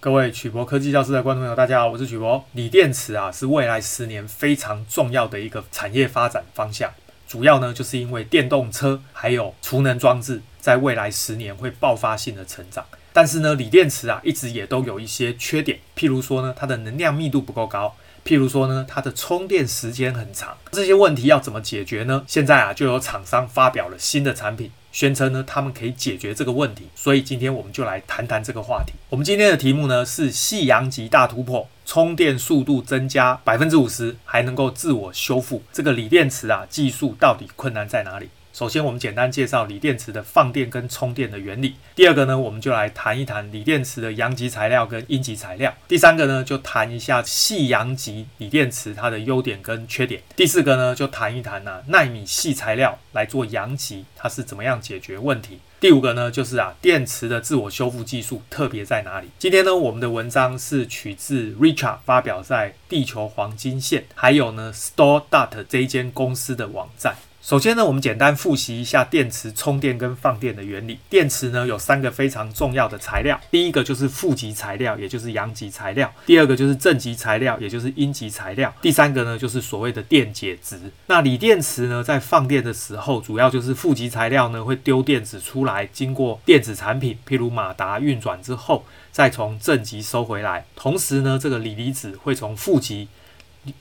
各位曲博科技教室的观众朋友，大家好，我是曲博。锂电池啊，是未来十年非常重要的一个产业发展方向。主要呢，就是因为电动车还有储能装置在未来十年会爆发性的成长。但是呢，锂电池啊，一直也都有一些缺点，譬如说呢，它的能量密度不够高，譬如说呢，它的充电时间很长。这些问题要怎么解决呢？现在啊，就有厂商发表了新的产品。宣称呢，他们可以解决这个问题，所以今天我们就来谈谈这个话题。我们今天的题目呢是细阳极大突破，充电速度增加百分之五十，还能够自我修复。这个锂电池啊，技术到底困难在哪里？首先，我们简单介绍锂电池的放电跟充电的原理。第二个呢，我们就来谈一谈锂电池的阳极材料跟阴极材料。第三个呢，就谈一下细阳极锂电池它的优点跟缺点。第四个呢，就谈一谈呢、啊、奈米细材料来做阳极，它是怎么样解决问题。第五个呢，就是啊电池的自我修复技术特别在哪里？今天呢，我们的文章是取自 Richard 发表在《地球黄金线》，还有呢 StoreDot 这一间公司的网站。首先呢，我们简单复习一下电池充电跟放电的原理。电池呢有三个非常重要的材料，第一个就是负极材料，也就是阳极材料；第二个就是正极材料，也就是阴极材料；第三个呢就是所谓的电解质。那锂电池呢在放电的时候，主要就是负极材料呢会丢电子出来，经过电子产品，譬如马达运转之后，再从正极收回来。同时呢，这个锂离子会从负极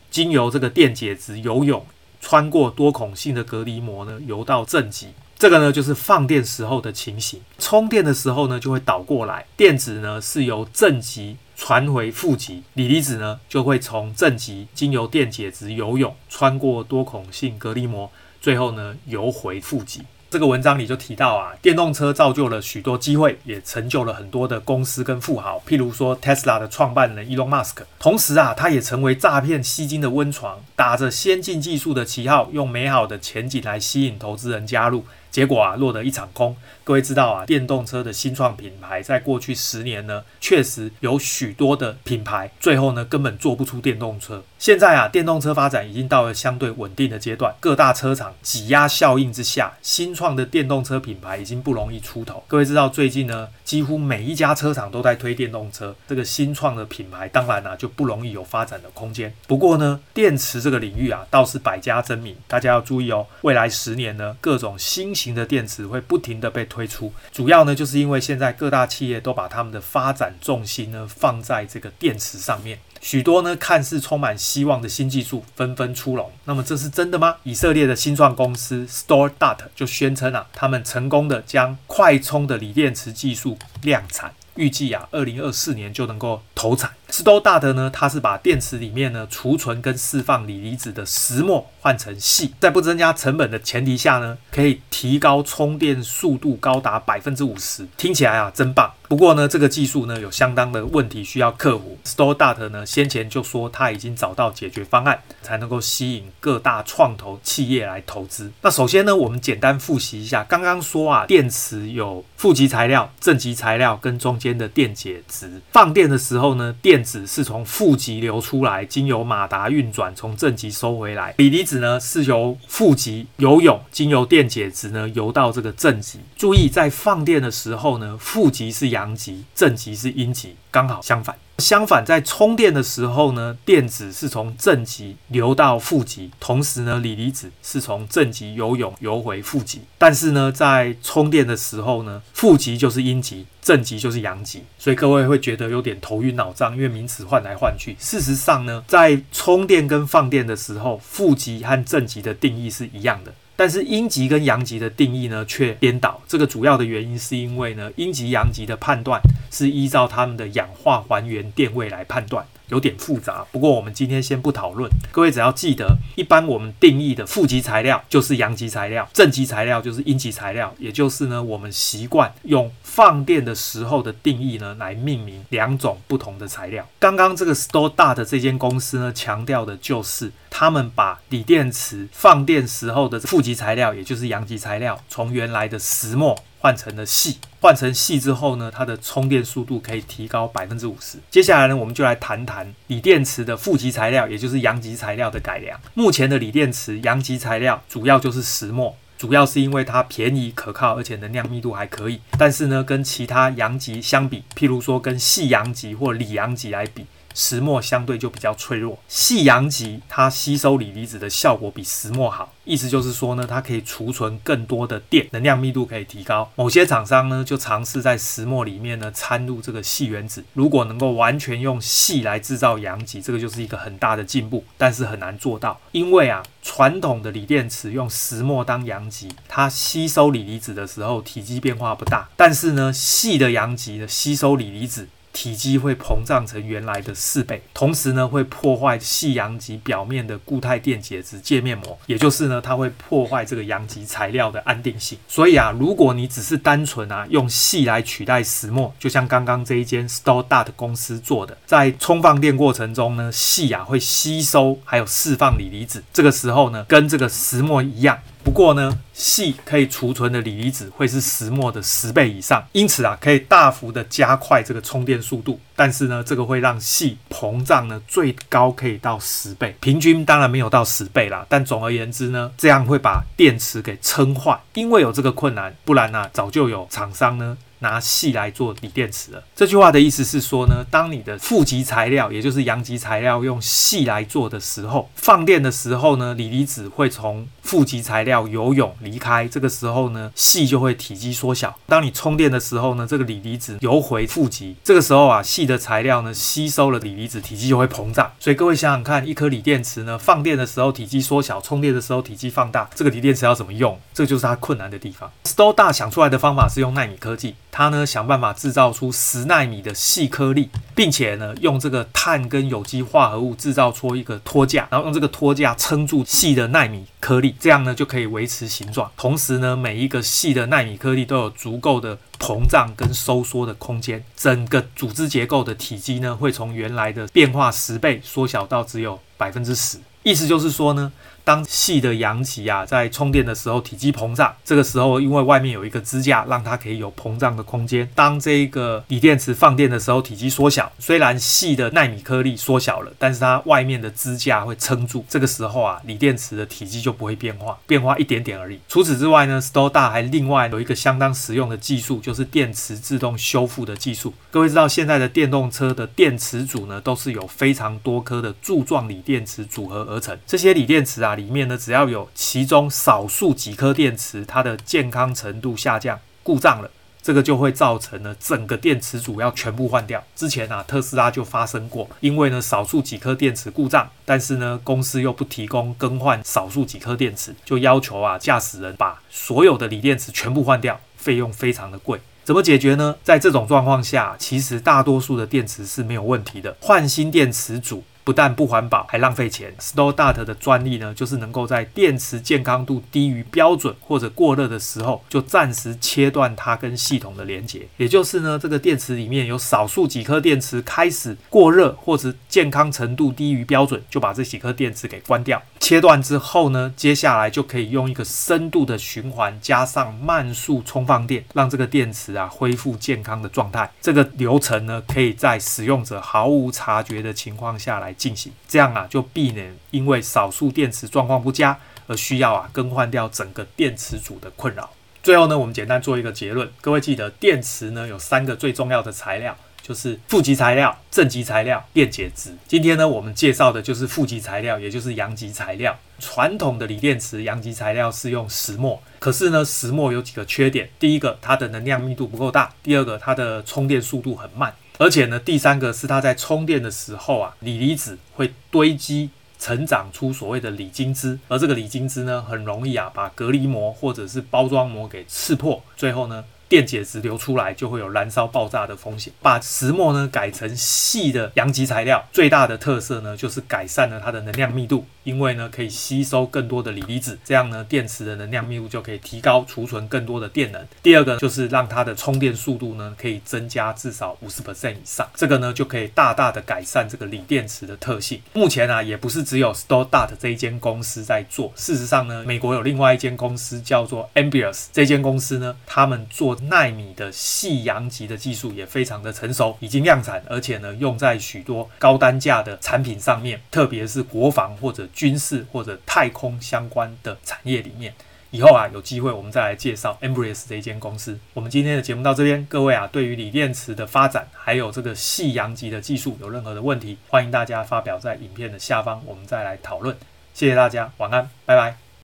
经由这个电解质游泳。穿过多孔性的隔离膜呢，游到正极，这个呢就是放电时候的情形。充电的时候呢，就会倒过来，电子呢是由正极传回负极，锂离子呢就会从正极经由电解质游泳，穿过多孔性隔离膜，最后呢游回负极。这个文章里就提到啊，电动车造就了许多机会，也成就了很多的公司跟富豪，譬如说 Tesla 的创办人 Elon Musk。同时啊，他也成为诈骗吸金的温床，打着先进技术的旗号，用美好的前景来吸引投资人加入。结果啊，落得一场空。各位知道啊，电动车的新创品牌在过去十年呢，确实有许多的品牌，最后呢根本做不出电动车。现在啊，电动车发展已经到了相对稳定的阶段，各大车厂挤压效应之下，新创的电动车品牌已经不容易出头。各位知道，最近呢，几乎每一家车厂都在推电动车，这个新创的品牌当然啊就不容易有发展的空间。不过呢，电池这个领域啊倒是百家争鸣，大家要注意哦，未来十年呢，各种新型的电池会不停的被推推出，主要呢就是因为现在各大企业都把他们的发展重心呢放在这个电池上面。许多呢看似充满希望的新技术纷纷出笼，那么这是真的吗？以色列的新创公司 StoreDot 就宣称啊，他们成功的将快充的锂电池技术量产。预计啊，二零二四年就能够投产。StoreDot 呢，它是把电池里面呢储存跟释放锂离子的石墨换成细，在不增加成本的前提下呢，可以提高充电速度高达百分之五十。听起来啊，真棒。不过呢，这个技术呢有相当的问题需要克服。StoreDot 呢先前就说他已经找到解决方案，才能够吸引各大创投企业来投资。那首先呢，我们简单复习一下，刚刚说啊，电池有负极材料、正极材料跟中间的电解质。放电的时候呢，电电子是从负极流出来，经由马达运转，从正极收回来。锂离子呢是由负极游泳，经由电解质呢游到这个正极。注意，在放电的时候呢，负极是阳极，正极是阴极，刚好相反。相反，在充电的时候呢，电子是从正极流到负极，同时呢，锂离子是从正极游泳游回负极。但是呢，在充电的时候呢，负极就是阴极，正极就是阳极，所以各位会觉得有点头晕脑胀，因为名词换来换去。事实上呢，在充电跟放电的时候，负极和正极的定义是一样的。但是阴极跟阳极的定义呢却颠倒，这个主要的原因是因为呢阴极阳极的判断是依照它们的氧化还原电位来判断。有点复杂，不过我们今天先不讨论。各位只要记得，一般我们定义的负极材料就是阳极材料，正极材料就是阴极材料，也就是呢，我们习惯用放电的时候的定义呢来命名两种不同的材料。刚刚这个 Store 大的这间公司呢强调的就是，他们把锂电池放电时候的负极材料，也就是阳极材料，从原来的石墨。换成了矽，换成矽之后呢，它的充电速度可以提高百分之五十。接下来呢，我们就来谈谈锂电池的负极材料，也就是阳极材料的改良。目前的锂电池阳极材料主要就是石墨，主要是因为它便宜可靠，而且能量密度还可以。但是呢，跟其他阳极相比，譬如说跟细阳极或锂阳极来比。石墨相对就比较脆弱，细阳极它吸收锂离子的效果比石墨好，意思就是说呢，它可以储存更多的电，能量密度可以提高。某些厂商呢就尝试在石墨里面呢掺入这个细原子，如果能够完全用细来制造阳极，这个就是一个很大的进步，但是很难做到，因为啊，传统的锂电池用石墨当阳极，它吸收锂离子的时候体积变化不大，但是呢，细的阳极的吸收锂离子。体积会膨胀成原来的四倍，同时呢会破坏细阳极表面的固态电解质界面膜，也就是呢它会破坏这个阳极材料的安定性。所以啊，如果你只是单纯啊用细来取代石墨，就像刚刚这一间 Stoddart 公司做的，在充放电过程中呢，细啊会吸收还有释放锂离子，这个时候呢跟这个石墨一样。不过呢，细可以储存的锂离子会是石墨的十倍以上，因此啊，可以大幅的加快这个充电速度。但是呢，这个会让细膨胀呢，最高可以到十倍，平均当然没有到十倍啦。但总而言之呢，这样会把电池给撑坏，因为有这个困难，不然呢、早就有厂商呢。拿细来做锂电池了。这句话的意思是说呢，当你的负极材料，也就是阳极材料，用细来做的时候，放电的时候呢，锂离子会从负极材料游泳离开。这个时候呢，细就会体积缩小。当你充电的时候呢，这个锂离子游回负极。这个时候啊，细的材料呢，吸收了锂离子，体积就会膨胀。所以各位想想看，一颗锂电池呢，放电的时候体积缩小，充电的时候体积放大，这个锂电池要怎么用？这就是它困难的地方。s t o d a 想出来的方法是用纳米科技。它呢想办法制造出十纳米的细颗粒，并且呢用这个碳跟有机化合物制造出一个托架，然后用这个托架撑住细的纳米颗粒，这样呢就可以维持形状。同时呢，每一个细的纳米颗粒都有足够的膨胀跟收缩的空间，整个组织结构的体积呢会从原来的变化十倍缩小到只有百分之十。意思就是说呢。当细的阳极啊在充电的时候体积膨胀，这个时候因为外面有一个支架，让它可以有膨胀的空间。当这个锂电池放电的时候体积缩小，虽然细的纳米颗粒缩小了，但是它外面的支架会撑住。这个时候啊，锂电池的体积就不会变化，变化一点点而已。除此之外呢，Stoda 还另外有一个相当实用的技术，就是电池自动修复的技术。各位知道现在的电动车的电池组呢，都是有非常多颗的柱状锂电池组合而成。这些锂电池啊。里面呢，只要有其中少数几颗电池，它的健康程度下降、故障了，这个就会造成呢整个电池组要全部换掉。之前啊，特斯拉就发生过，因为呢少数几颗电池故障，但是呢公司又不提供更换少数几颗电池，就要求啊驾驶人把所有的锂电池全部换掉，费用非常的贵。怎么解决呢？在这种状况下，其实大多数的电池是没有问题的，换新电池组。不但不环保，还浪费钱。Stoddart 的专利呢，就是能够在电池健康度低于标准或者过热的时候，就暂时切断它跟系统的连接。也就是呢，这个电池里面有少数几颗电池开始过热或者健康程度低于标准，就把这几颗电池给关掉。切断之后呢，接下来就可以用一个深度的循环加上慢速充放电，让这个电池啊恢复健康的状态。这个流程呢，可以在使用者毫无察觉的情况下来进行，这样啊就避免因为少数电池状况不佳而需要啊更换掉整个电池组的困扰。最后呢，我们简单做一个结论，各位记得电池呢有三个最重要的材料。就是负极材料、正极材料、电解质。今天呢，我们介绍的就是负极材料，也就是阳极材料。传统的锂电池阳极材料是用石墨，可是呢，石墨有几个缺点：第一个，它的能量密度不够大；第二个，它的充电速度很慢；而且呢，第三个是它在充电的时候啊，锂离子会堆积成长出所谓的锂晶汁，而这个锂晶汁呢，很容易啊把隔离膜或者是包装膜给刺破，最后呢。电解质流出来就会有燃烧爆炸的风险。把石墨呢改成细的阳极材料，最大的特色呢就是改善了它的能量密度，因为呢可以吸收更多的锂离子，这样呢电池的能量密度就可以提高，储存更多的电能。第二个就是让它的充电速度呢可以增加至少五十 percent 以上，这个呢就可以大大的改善这个锂电池的特性。目前啊也不是只有 Stoddart 这一间公司在做，事实上呢美国有另外一间公司叫做 Ambius，这间公司呢他们做。纳米的细阳极的技术也非常的成熟，已经量产，而且呢用在许多高单价的产品上面，特别是国防或者军事或者太空相关的产业里面。以后啊有机会我们再来介绍 Embrace 这一间公司。我们今天的节目到这边，各位啊对于锂电池的发展还有这个细阳极的技术有任何的问题，欢迎大家发表在影片的下方，我们再来讨论。谢谢大家，晚安，拜拜。